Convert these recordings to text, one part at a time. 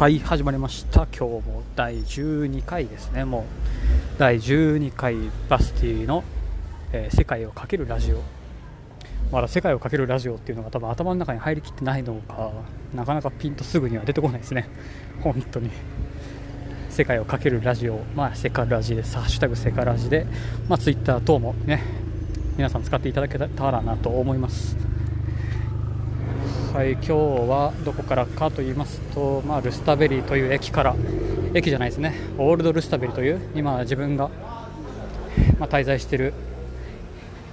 はい始まりました。今日も第12回ですね。もう第12回バスティの、えー、世界をかけるラジオ。まだ世界をかけるラジオっていうのが多分頭の中に入りきってないのかなかなかピンとすぐには出てこないですね。本当に。世界をかけるラジオ。まあセカラジです。ハッシュタグセカラジで。まあツイッター等もね皆さん使っていただけたらなと思います。はい、今日はどこからかと言いますと、まあ、ルスタベリーという駅から駅じゃないですね。オールドルスタベリーという今自分が、まあ、滞在している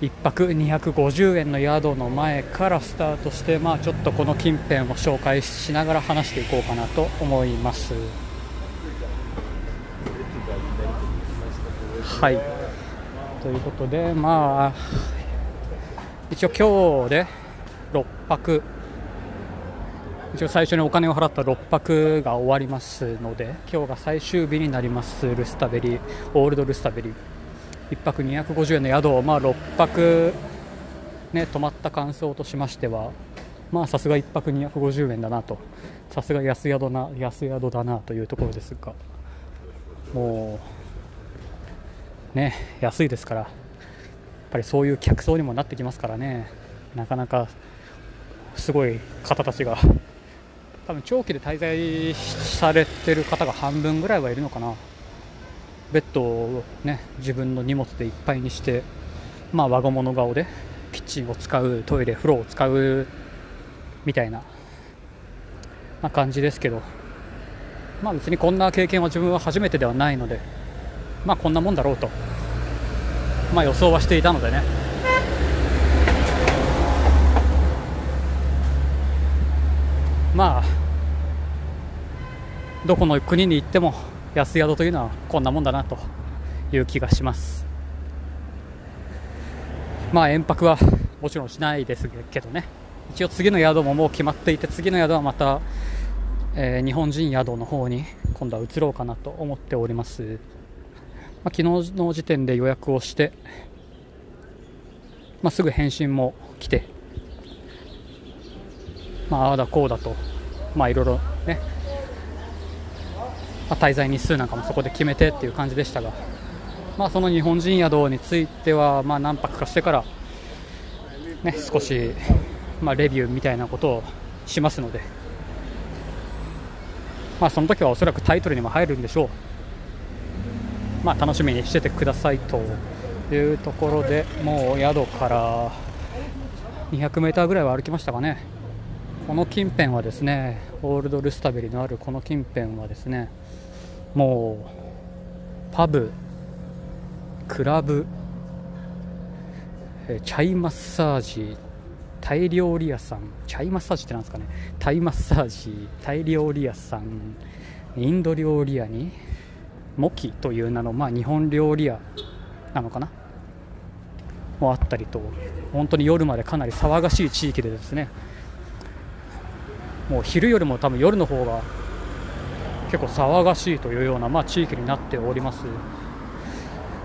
1泊250円の宿の前からスタートして、まあ、ちょっとこの近辺を紹介しながら話していこうかなと思います。はい。ということでまあ一応今日で6泊一応最初にお金を払った6泊が終わりますので今日が最終日になりますルスタベリーオールドルスタベリー。1泊250円の宿を、まあ、6泊、ね、泊まった感想としましてはまあさすが1泊250円だなと。さすが安宿な安宿だなというところですがもうね安いですからやっぱりそういう客層にもなってきますからね。なかなかすごい方たちが多分長期で滞在されてる方が半分ぐらいはいるのかな。ベッドをね自分の荷物でいっぱいにしてまあ我が物顔でキッチンを使うトイレ風呂を使うみたいな、まあ、感じですけど。まあ別にこんな経験は自分は初めてではないのでまあこんなもんだろうと。まあ予想はしていたのでね。まあどこの国に行っても安宿というのはこんなもんだなという気がします。まあ延泊はもちろんしないですけどね。一応次の宿ももう決まっていて次の宿はまた、えー、日本人宿の方に今度は移ろうかなと思っております、まあ、昨日の時点で予約をして、まあ、すぐ返信も来てまあああだこうだとまあいろいろね、ま、滞在日数なんかもそこで決めてっていう感じでしたが、まあ、その日本人宿については、ま、何泊かしてから、ね、少し、ま、レビューみたいなことをしますので、まあ、その時はおそらくタイトルにも入るんでしょう、まあ、楽しみにしててくださいというところでもう宿から200 m ぐらいは歩きましたかね。この近辺はですねオールドルスタベリのあるこの近辺はですねもうパブクラブえチャイマッサージタイ料理屋さんチャイマッサージってなんですかね？タイマッサージタイ料理屋さんインド料理屋にモキという名の、まあ、日本料理屋なのかな？もあったりと本当に夜までかなり騒がしい地域でですね。もう昼よりも多分夜の方が結構騒がしいというような、まあ、地域になっております。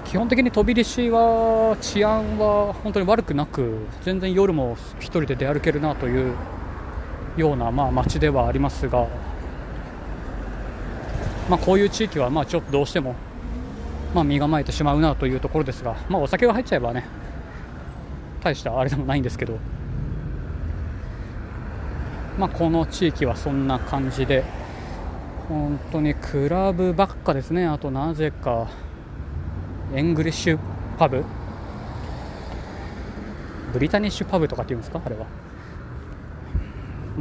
基本的に飛び出しは治安は本当に悪くなく全然夜も1人で出歩けるなというような、まあ、街ではありますが、まあ、こういう地域はまあちょっとどうしても、まあ、身構えてしまうなというところですが、まあ、お酒が入っちゃえばね大したあれでもないんですけどまあ、この地域はそんな感じで本当にクラブばっかですね。あとなぜか English pub？ British pub とかっていうんですか？あれは。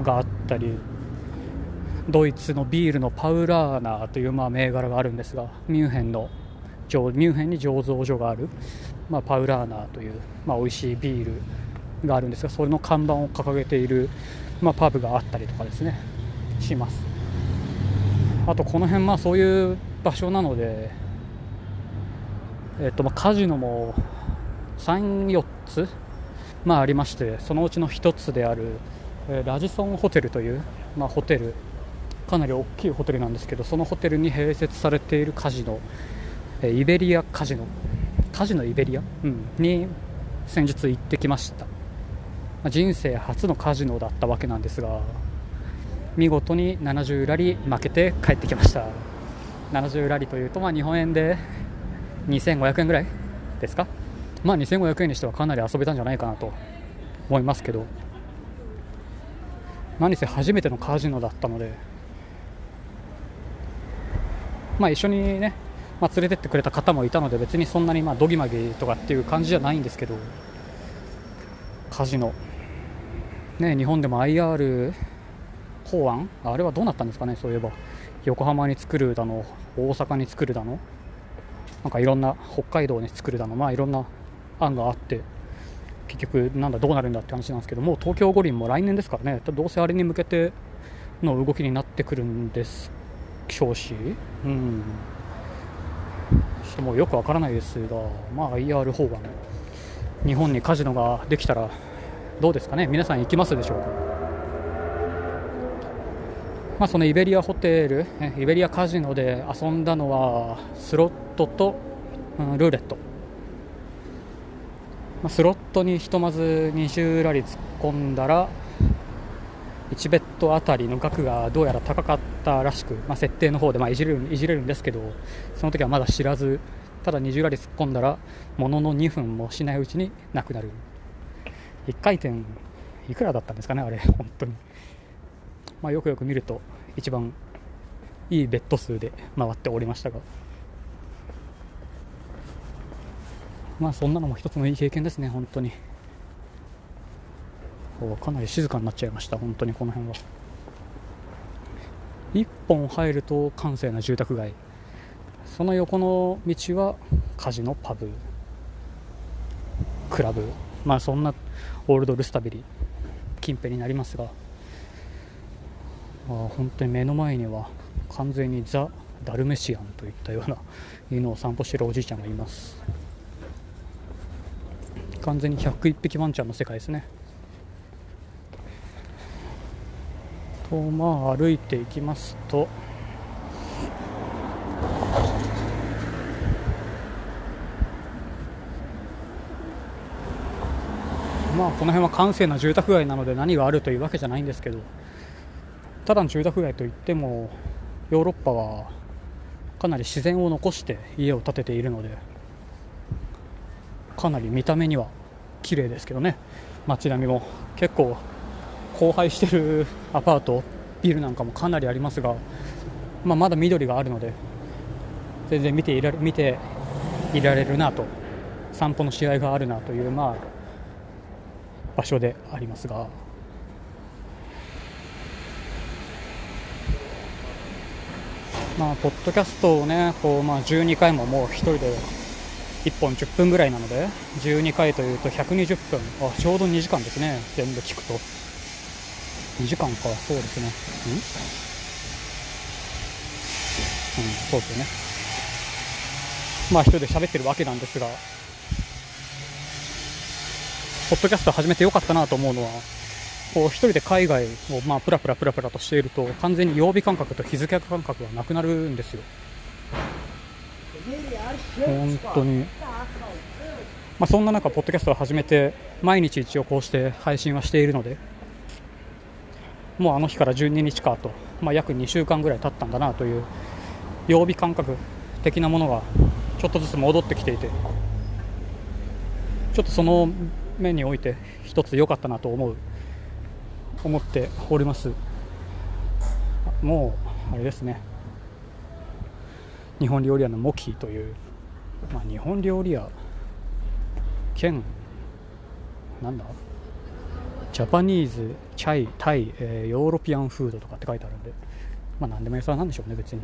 があったりドイツのビールのパウラーナというまあ銘柄があるんですがミュンヘンのミュンヘンに醸造所がある、まあ、パウラーナという、まあ、美味しいビールがあるんですがそれの看板を掲げているまあ、パブがあったりとかですねします。あとこの辺まあそういう場所なのでえっとまあカジノも34つまあありましてそのうちの1つである、えラジソンホテルという、まあ、ホテルかなり大きいホテルなんですけどそのホテルに併設されているカジノ、えイベリアカジノカジノイベリア、うん、に先日行ってきました。人生初のカジノだったわけなんですが見事に70ラリ負けて帰ってきました。70ラリというと、まあ、日本円で2500円ぐらいですか？まあ2500円にしてはかなり遊べたんじゃないかなと思いますけど。何せ初めてのカジノだったので。まあ一緒にね、まあ、連れてってくれた方もいたので別にそんなにまあドギマギとかっていう感じじゃないんですけど。カジノ。ね日本でも IR 法案？あれはどうなったんですかね？そういえば。横浜に作るだの大阪に作るだの？なんかいろんな北海道に作るだの？まあいろんな案があって結局なんだどうなるんだって話なんですけども東京五輪も来年ですからね。どうせあれに向けての動きになってくるんですしょうし。うん。ちょっともうよくわからないですがまあ IR 法案。日本にカジノができたらどうですかね？皆さん行きますでしょうか？まあ、そのイベリアホテル、イベリアカジノで遊んだのはスロットと、うん、ルーレット。まあ、スロットにひとまず20ラリ突っ込んだら1ベッドあたりの額がどうやら高かったらしく、まあ、設定の方でまあいじれるいじれるんですけどその時はまだ知らずただ20ラリ突っ込んだらものの2分もしないうちになくなる。1回転いくらだったんですかねあれ本当に、まあ、よくよく見ると一番いいベッド数で回っておりましたが。まあそんなのも一つのいい経験ですね、本当に。かなり静かになっちゃいました、本当にこの辺は。1本入ると閑静な住宅街、その横の道はカジノ、パブ、クラブ、まあそんなオールドルスタビリ。近辺になりますが、本当に目の前には完全にザ・ダルメシアンといったような犬を散歩しているおじいちゃんがいます。完全に101匹ワンちゃんの世界ですね。とまあ歩いていきますと。まあこの辺は閑静な住宅街なので何があるというわけじゃないんですけど。ただの住宅街といってもヨーロッパはかなり自然を残して家を建てているのでかなり見た目には綺麗ですけどね街並みも結構荒廃してるアパートビルなんかもかなりありますが、まあ、まだ緑があるので全然見ていられ見ていられるなと散歩の試合があるなという、まあ、場所でありますが。まあ、ポッドキャストをね、こうまあ12回ももう1人で1本10分ぐらいなので12回というと120分。あちょうど2時間ですね。全部聞くと。2時間か。そうですね。うん？うんそうですよね。まあ一人で喋ってるわけなんですがポッドキャスト始めてよかったなと思うのはこう一人で海外をまあプラプラプラプラとしていると完全に曜日感覚と日付感覚がなくなるんですよ。本当に、まあ、そんな中、ポッドキャストを始めて毎日一応こうして配信はしているのでもうあの日から12日かと、まあ、約2週間ぐらい経ったんだなという曜日感覚的なものがちょっとずつ戻ってきていてちょっとその面において一つ良かったなと思う思っております。もうあれですね。日本料理屋のモキという、まあ、日本料理屋兼なんだ？ Japanese、Chi、Thai、えー、 European food とかって書いてあるんで、まあ、何でも屋さんなんでしょうね、別に。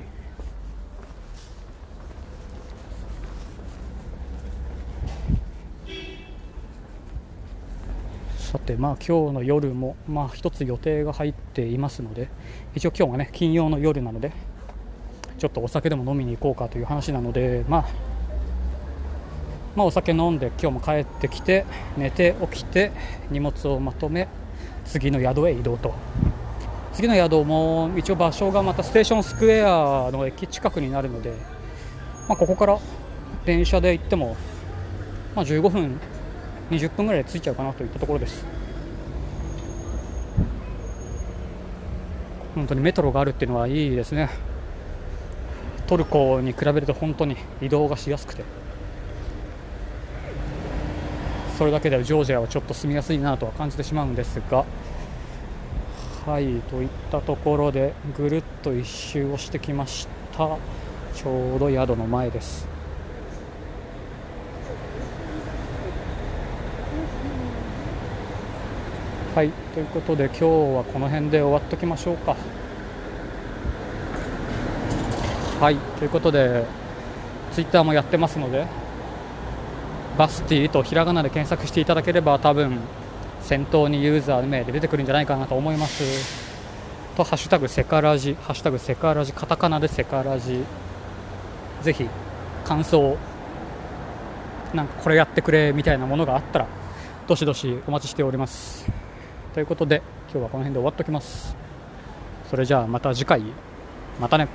さて、まあ今日の夜も、まあ一つ予定が入っていますので、一応今日がね、金曜の夜なので、ちょっとお酒でも飲みに行こうかという話なので、まあ、まあ、お酒飲んで今日も帰ってきて寝て起きて荷物をまとめ次の宿へ移動と。次の宿も一応場所がまたステーションスクエアの駅近くになるので、まあ、ここから電車で行っても、まあ、15分20分ぐらいで着いちゃうかなといったところです。本当にメトロがあるっていうのはいいですね。トルコに比べると本当に移動がしやすくて。それだけでジョージアはちょっと住みやすいなとは感じてしまうんですが。はいといったところでぐるっと一周をしてきました。ちょうど宿の前です。はいということで今日はこの辺で終わっときましょうか。はいということでツイッターもやってますのでバスティとひらがなで検索していただければ多分先頭にユーザー名で出てくるんじゃないかなと思います。とハッシュタグセカラジハッシュタグセカラジカタカナでセカラジ。ぜひ感想なんかこれやってくれみたいなものがあったらどしどしお待ちしております。ということで今日はこの辺で終わっておきます。それじゃあまた次回。またね。